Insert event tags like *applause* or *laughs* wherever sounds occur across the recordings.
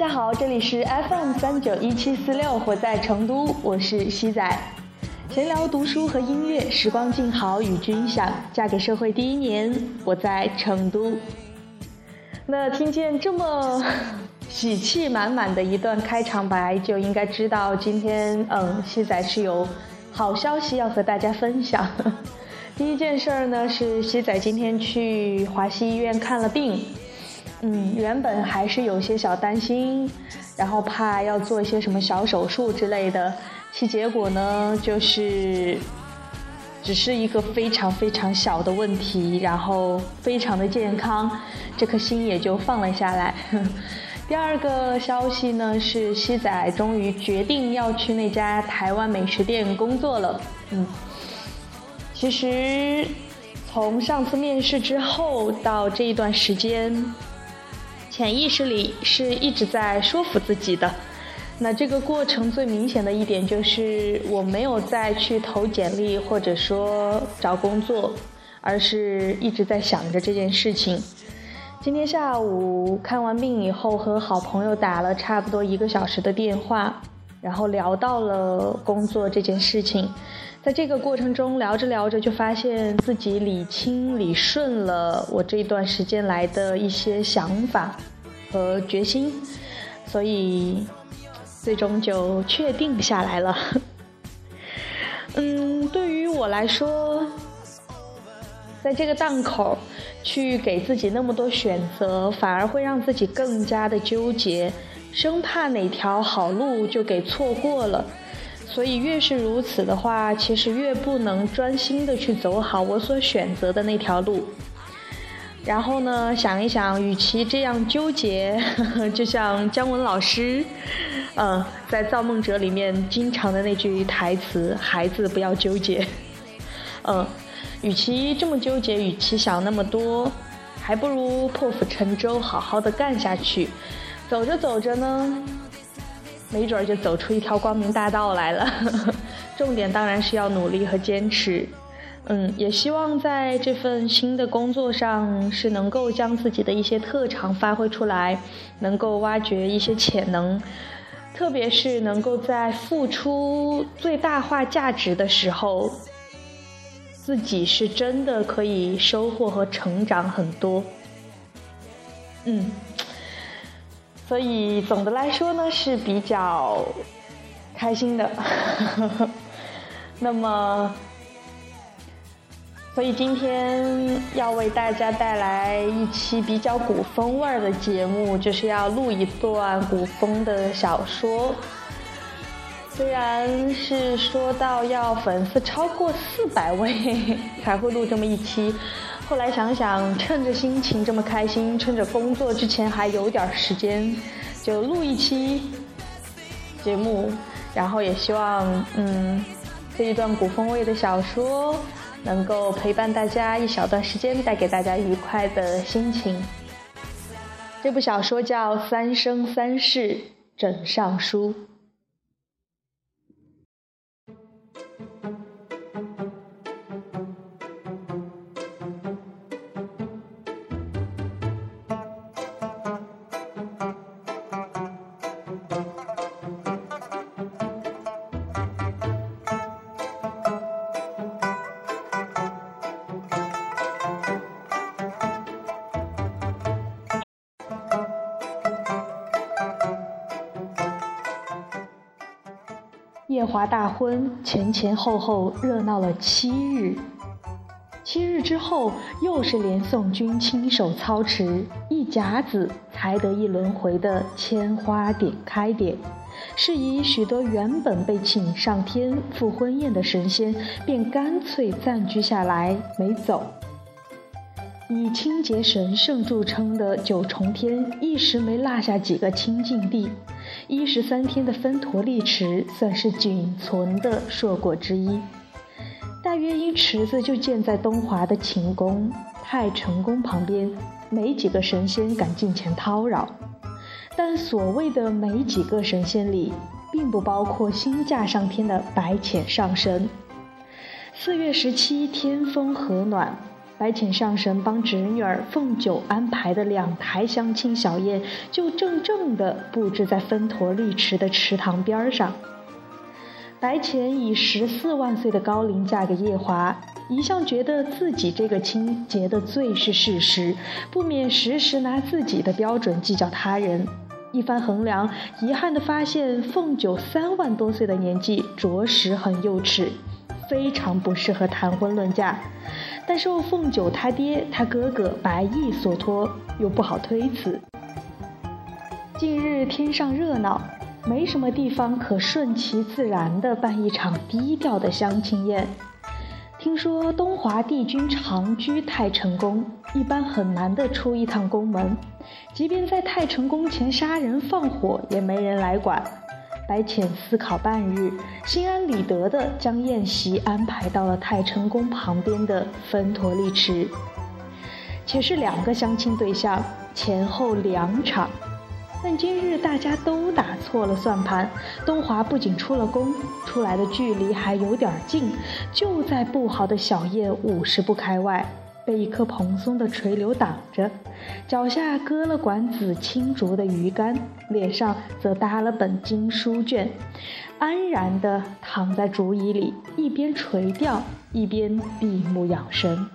大家好，这里是 FM 三九一七四六，我在成都，我是西仔。闲聊读书和音乐，时光静好与君享。嫁给社会第一年，我在成都。那听见这么喜气满满的一段开场白，就应该知道今天，嗯，西仔是有好消息要和大家分享。*laughs* 第一件事儿呢，是西仔今天去华西医院看了病。嗯，原本还是有些小担心，然后怕要做一些什么小手术之类的，其结果呢，就是只是一个非常非常小的问题，然后非常的健康，这颗心也就放了下来。*laughs* 第二个消息呢，是西仔终于决定要去那家台湾美食店工作了。嗯，其实从上次面试之后到这一段时间。潜意识里是一直在说服自己的，那这个过程最明显的一点就是我没有再去投简历或者说找工作，而是一直在想着这件事情。今天下午看完病以后，和好朋友打了差不多一个小时的电话，然后聊到了工作这件事情。在这个过程中聊着聊着，就发现自己理清理顺了我这段时间来的一些想法和决心，所以最终就确定下来了。*laughs* 嗯，对于我来说，在这个档口去给自己那么多选择，反而会让自己更加的纠结，生怕哪条好路就给错过了。所以越是如此的话，其实越不能专心的去走好我所选择的那条路。然后呢，想一想，与其这样纠结，*laughs* 就像姜文老师，嗯，在《造梦者》里面经常的那句台词：“孩子不要纠结。”嗯，*laughs* 与其这么纠结，与其想那么多，还不如破釜沉舟，好好的干下去。走着走着呢。没准儿就走出一条光明大道来了。*laughs* 重点当然是要努力和坚持。嗯，也希望在这份新的工作上是能够将自己的一些特长发挥出来，能够挖掘一些潜能，特别是能够在付出最大化价值的时候，自己是真的可以收获和成长很多。嗯。所以总的来说呢是比较开心的，*laughs* 那么，所以今天要为大家带来一期比较古风味儿的节目，就是要录一段古风的小说。虽然是说到要粉丝超过四百位 *laughs* 才会录这么一期。后来想想，趁着心情这么开心，趁着工作之前还有点时间，就录一期节目。然后也希望，嗯，这一段古风味的小说能够陪伴大家一小段时间，带给大家愉快的心情。这部小说叫《三生三世枕上书》。夜华大婚前前后后热闹了七日，七日之后又是连宋军亲手操持，一甲子才得一轮回的千花点开点，是以许多原本被请上天赴婚宴的神仙便干脆暂居下来没走。以清洁神圣著称的九重天一时没落下几个清净地。一十三天的分陀利池算是仅存的硕果之一，大约因池子就建在东华的寝宫太成宫旁边，没几个神仙敢近前叨扰。但所谓的没几个神仙里，并不包括新嫁上天的白浅上神。四月十七天风和暖，白浅上神帮侄女儿凤九安排的两台相亲小宴，就正正的布置在分陀利池的池塘边上。白浅以十四万岁的高龄嫁给夜华，一向觉得自己这个亲结的最是事实，不免时时拿自己的标准计较他人。一番衡量，遗憾地发现凤九三万多岁的年纪，着实很幼稚。非常不适合谈婚论嫁，但受凤九他爹他哥哥白毅所托，又不好推辞。近日天上热闹，没什么地方可顺其自然的办一场低调的相亲宴。听说东华帝君长居太成宫，一般很难得出一趟宫门，即便在太成宫前杀人放火，也没人来管。白浅思考半日，心安理得地将宴席安排到了太成宫旁边的分陀丽池。且是两个相亲对象，前后两场。但今日大家都打错了算盘，东华不仅出了宫，出来的距离还有点近，就在不好的小宴五十步开外。被一棵蓬松的垂柳挡着，脚下搁了管紫青竹的鱼竿，脸上则搭了本经书卷，安然地躺在竹椅里，一边垂钓，一边闭目养神。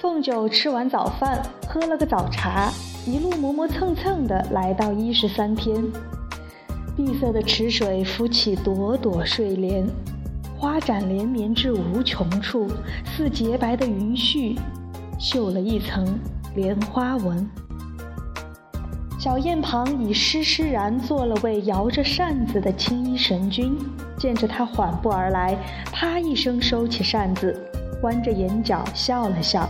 凤九吃完早饭，喝了个早茶，一路磨磨蹭蹭的来到一十三天。碧色的池水浮起朵朵睡莲，花展连绵至无穷处，似洁白的云絮，绣了一层莲花纹。小宴旁已施施然坐了位摇着扇子的青衣神君，见着他缓步而来，啪一声收起扇子，弯着眼角笑了笑。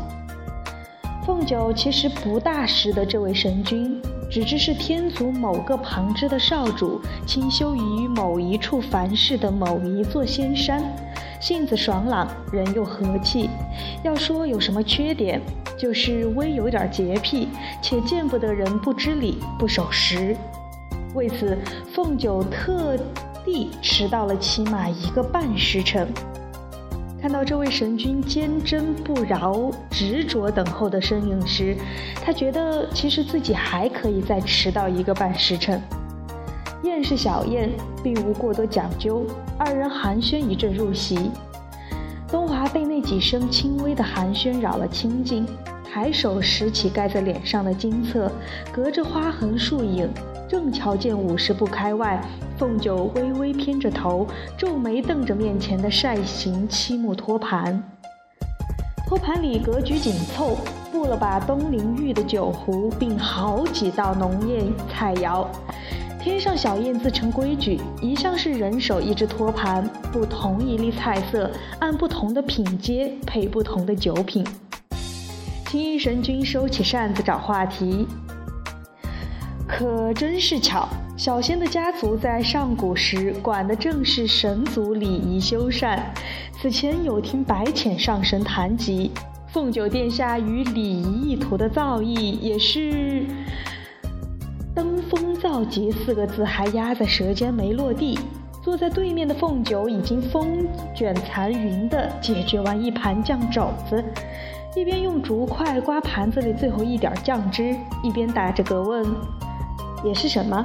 凤九其实不大识得这位神君，只知是天族某个旁支的少主，清修于某一处凡世的某一座仙山，性子爽朗，人又和气。要说有什么缺点，就是微有点洁癖，且见不得人不知礼不守时。为此，凤九特地迟到了起码一个半时辰。看到这位神君坚贞不饶、执着等候的身影时，他觉得其实自己还可以再迟到一个半时辰。宴是小宴，并无过多讲究，二人寒暄一阵入席。东华被那几声轻微的寒暄扰了清静，抬手拾起盖在脸上的金册，隔着花痕树影。正瞧见五十步开外，凤九微微偏着头，皱眉瞪着面前的扇形漆木托盘。托盘里格局紧凑，布了把东陵玉的酒壶，并好几道浓艳菜肴。天上小宴自成规矩，一向是人手一只托盘，不同一粒菜色，按不同的品阶配不同的酒品。青衣神君收起扇子找话题。可真是巧，小仙的家族在上古时管的正是神族礼仪修缮。此前有听白浅上神谈及，凤九殿下与礼仪一图的造诣也是“登峰造极”四个字还压在舌尖没落地。坐在对面的凤九已经风卷残云地解决完一盘酱肘子，一边用竹筷刮盘子里最后一点酱汁，一边打着嗝问。也是什么？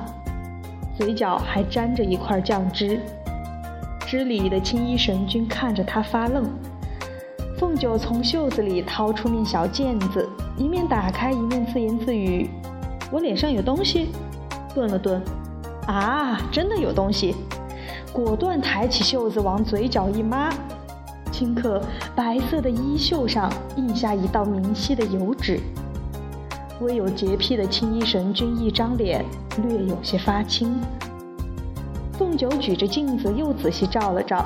嘴角还沾着一块酱汁。知礼的青衣神君看着他发愣。凤九从袖子里掏出面小毽子，一面打开，一面自言自语：“我脸上有东西。”顿了顿，啊，真的有东西！果断抬起袖子往嘴角一抹，顷刻，白色的衣袖上印下一道明晰的油脂。微有洁癖的青衣神君一张脸略有些发青。凤九举着镜子又仔细照了照，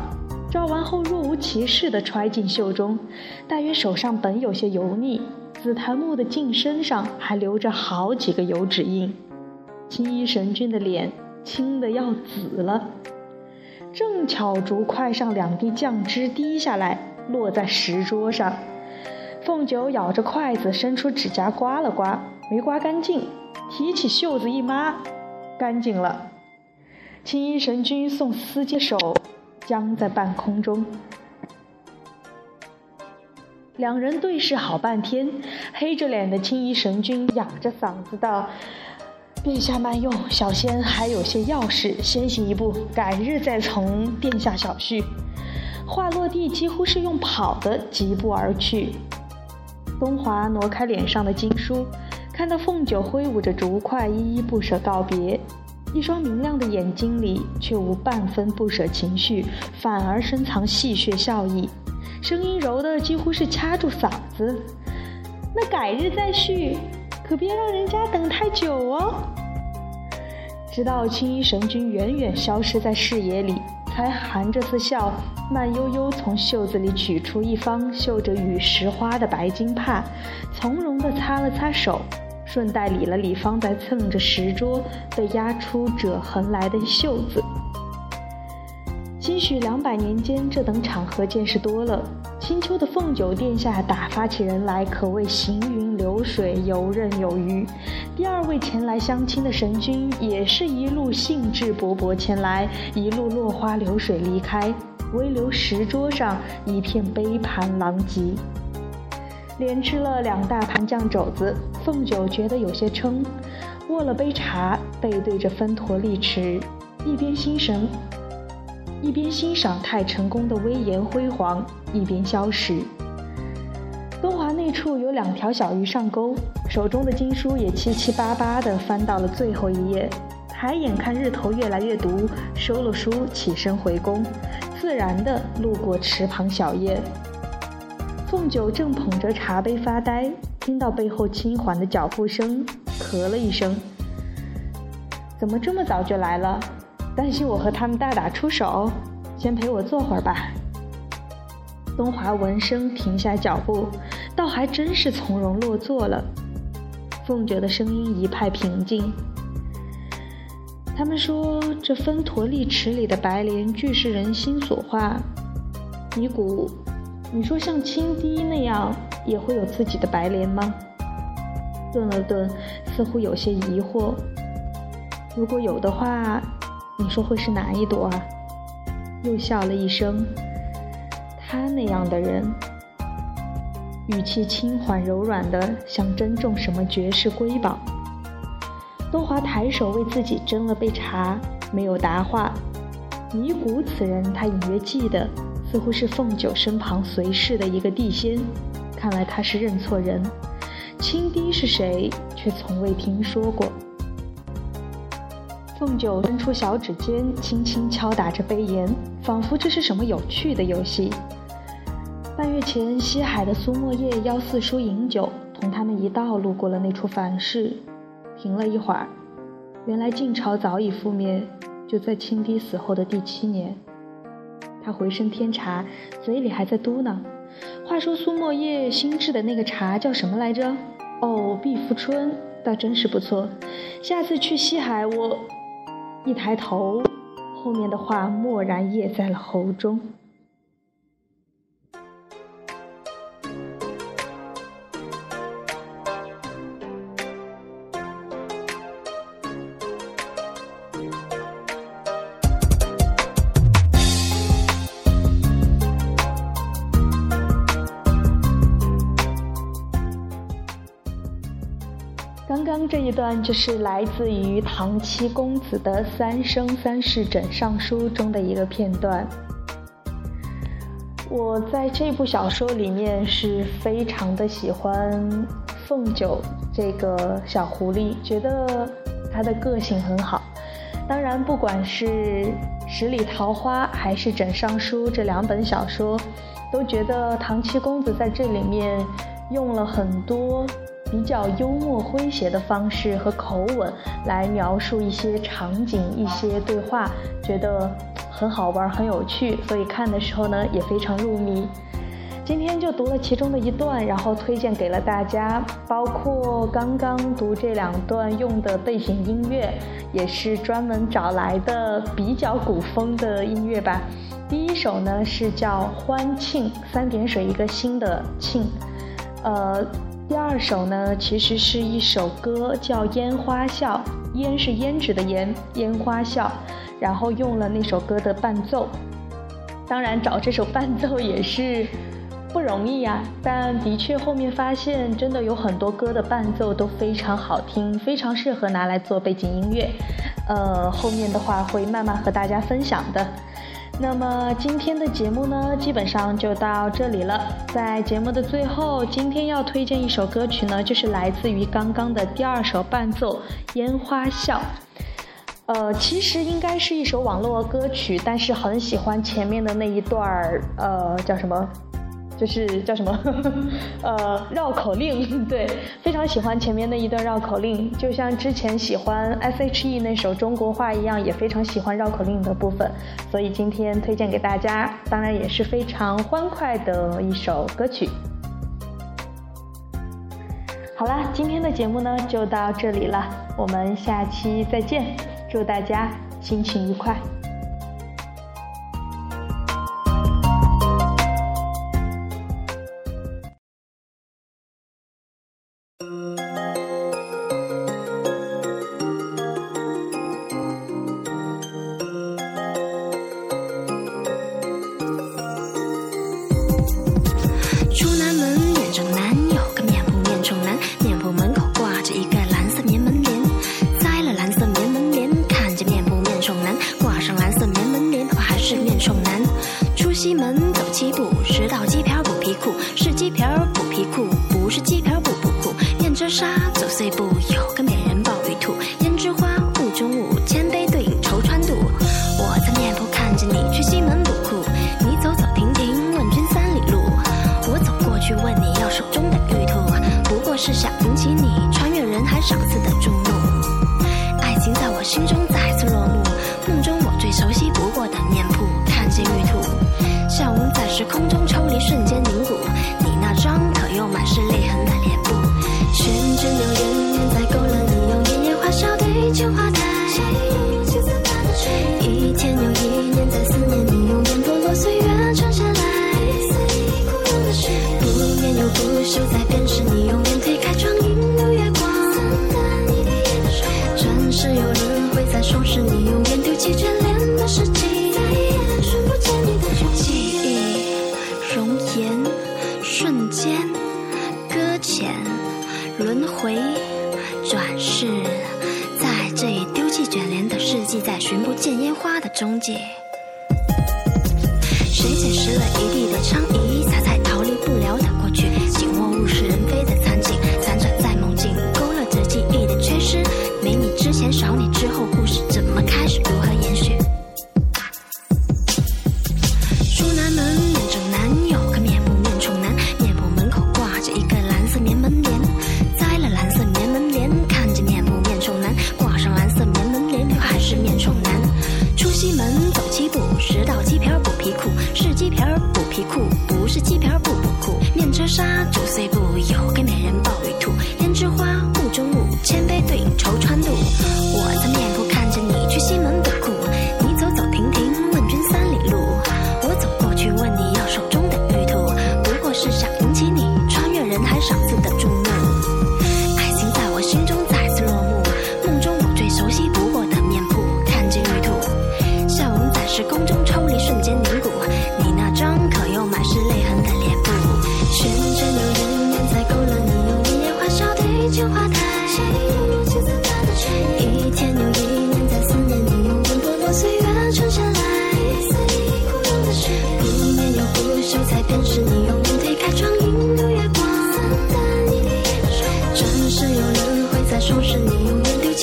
照完后若无其事地揣进袖中，大约手上本有些油腻，紫檀木的净身上还留着好几个油脂印。青衣神君的脸青得要紫了，正巧竹筷上两滴酱汁滴下来，落在石桌上。凤九咬着筷子，伸出指甲刮了刮，没刮干净，提起袖子一抹，干净了。青衣神君送司接手。僵在半空中，两人对视好半天。黑着脸的青衣神君哑着嗓子道：“殿下慢用，小仙还有些要事，先行一步，改日再从殿下小叙。”话落地，几乎是用跑的，疾步而去。东华挪开脸上的经书，看到凤九挥舞着竹筷，依依不舍告别。一双明亮的眼睛里却无半分不舍情绪，反而深藏戏谑笑意，声音柔的几乎是掐住嗓子。那改日再续，可别让人家等太久哦。直到青衣神君远远消失在视野里，才含着似笑，慢悠悠从袖子里取出一方绣着雨石花的白金帕，从容地擦了擦手。顺带理了理方才蹭着石桌被压出褶痕来的袖子。兴许两百年间这等场合见识多了，青丘的凤九殿下打发起人来可谓行云流水、游刃有余。第二位前来相亲的神君也是一路兴致勃勃前来，一路落花流水离开，唯留石桌上一片杯盘狼藉。连吃了两大盘酱肘子，凤九觉得有些撑，握了杯茶，背对着分陀利池，一边心神，一边欣赏太成宫的威严辉煌，一边消食。东华那处有两条小鱼上钩，手中的经书也七七八八地翻到了最后一页，抬眼看日头越来越毒，收了书，起身回宫，自然地路过池旁小叶。凤九正捧着茶杯发呆，听到背后轻缓的脚步声，咳了一声：“怎么这么早就来了？担心我和他们大打出手？先陪我坐会儿吧。”东华闻声停下脚步，倒还真是从容落座了。凤九的声音一派平静：“他们说这分陀利池里的白莲俱是人心所化，尼古。”你说像青滴那样也会有自己的白莲吗？顿了顿，似乎有些疑惑。如果有的话，你说会是哪一朵啊？又笑了一声。他那样的人，语气轻缓柔软的，像珍重什么绝世瑰宝。东华抬手为自己斟了杯茶，没有答话。尼古此人，他隐约记得。似乎是凤九身旁随侍的一个地仙，看来他是认错人。青滴是谁，却从未听说过。凤九伸出小指尖，轻轻敲打着杯沿，仿佛这是什么有趣的游戏。半月前，西海的苏沫叶邀四叔饮酒，同他们一道路过了那处凡事。停了一会儿，原来晋朝早已覆灭，就在青滴死后的第七年。他回身添茶，嘴里还在嘟囔：“话说苏沫叶新制的那个茶叫什么来着？哦，碧芙春，倒真是不错。下次去西海，我……”一抬头，后面的话蓦然噎在了喉中。这一段就是来自于唐七公子的《三生三世枕上书》中的一个片段。我在这部小说里面是非常的喜欢凤九这个小狐狸，觉得她的个性很好。当然，不管是《十里桃花》还是《枕上书》这两本小说，都觉得唐七公子在这里面用了很多。比较幽默诙谐的方式和口吻来描述一些场景、一些对话，觉得很好玩，很有趣，所以看的时候呢也非常入迷。今天就读了其中的一段，然后推荐给了大家，包括刚刚读这两段用的背景音乐，也是专门找来的比较古风的音乐吧。第一首呢是叫《欢庆》，三点水一个新的庆。呃，第二首呢其实是一首歌，叫《烟花笑》，烟是胭脂的烟，烟花笑，然后用了那首歌的伴奏。当然找这首伴奏也是。不容易呀，但的确后面发现真的有很多歌的伴奏都非常好听，非常适合拿来做背景音乐。呃，后面的话会慢慢和大家分享的。那么今天的节目呢，基本上就到这里了。在节目的最后，今天要推荐一首歌曲呢，就是来自于刚刚的第二首伴奏《烟花笑》。呃，其实应该是一首网络歌曲，但是很喜欢前面的那一段儿，呃，叫什么？就是叫什么，呃，绕口令，*laughs* 对，非常喜欢前面那一段绕口令，就像之前喜欢 S.H.E 那首中国话一样，也非常喜欢绕口令的部分，所以今天推荐给大家，当然也是非常欢快的一首歌曲。好啦，今天的节目呢就到这里了，我们下期再见，祝大家心情愉快。是鸡皮儿补皮裤，不是鸡皮儿补不裤。面遮纱，走碎步，有个美人抱玉兔。胭脂花，雾中舞，千杯对影愁穿肚。我的面扑看着你，去西门补裤。你走走停停，问君三里路。我走过去问你要手中的玉兔，不过是想引起你穿越人海赏赐的注目。爱情在我心中。谁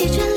疲倦